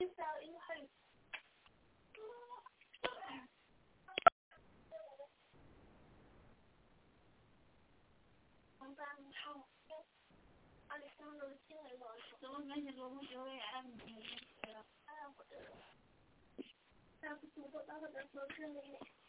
怎么แฟนใหม่ข้ามตะไคร่น้ำแข็งเ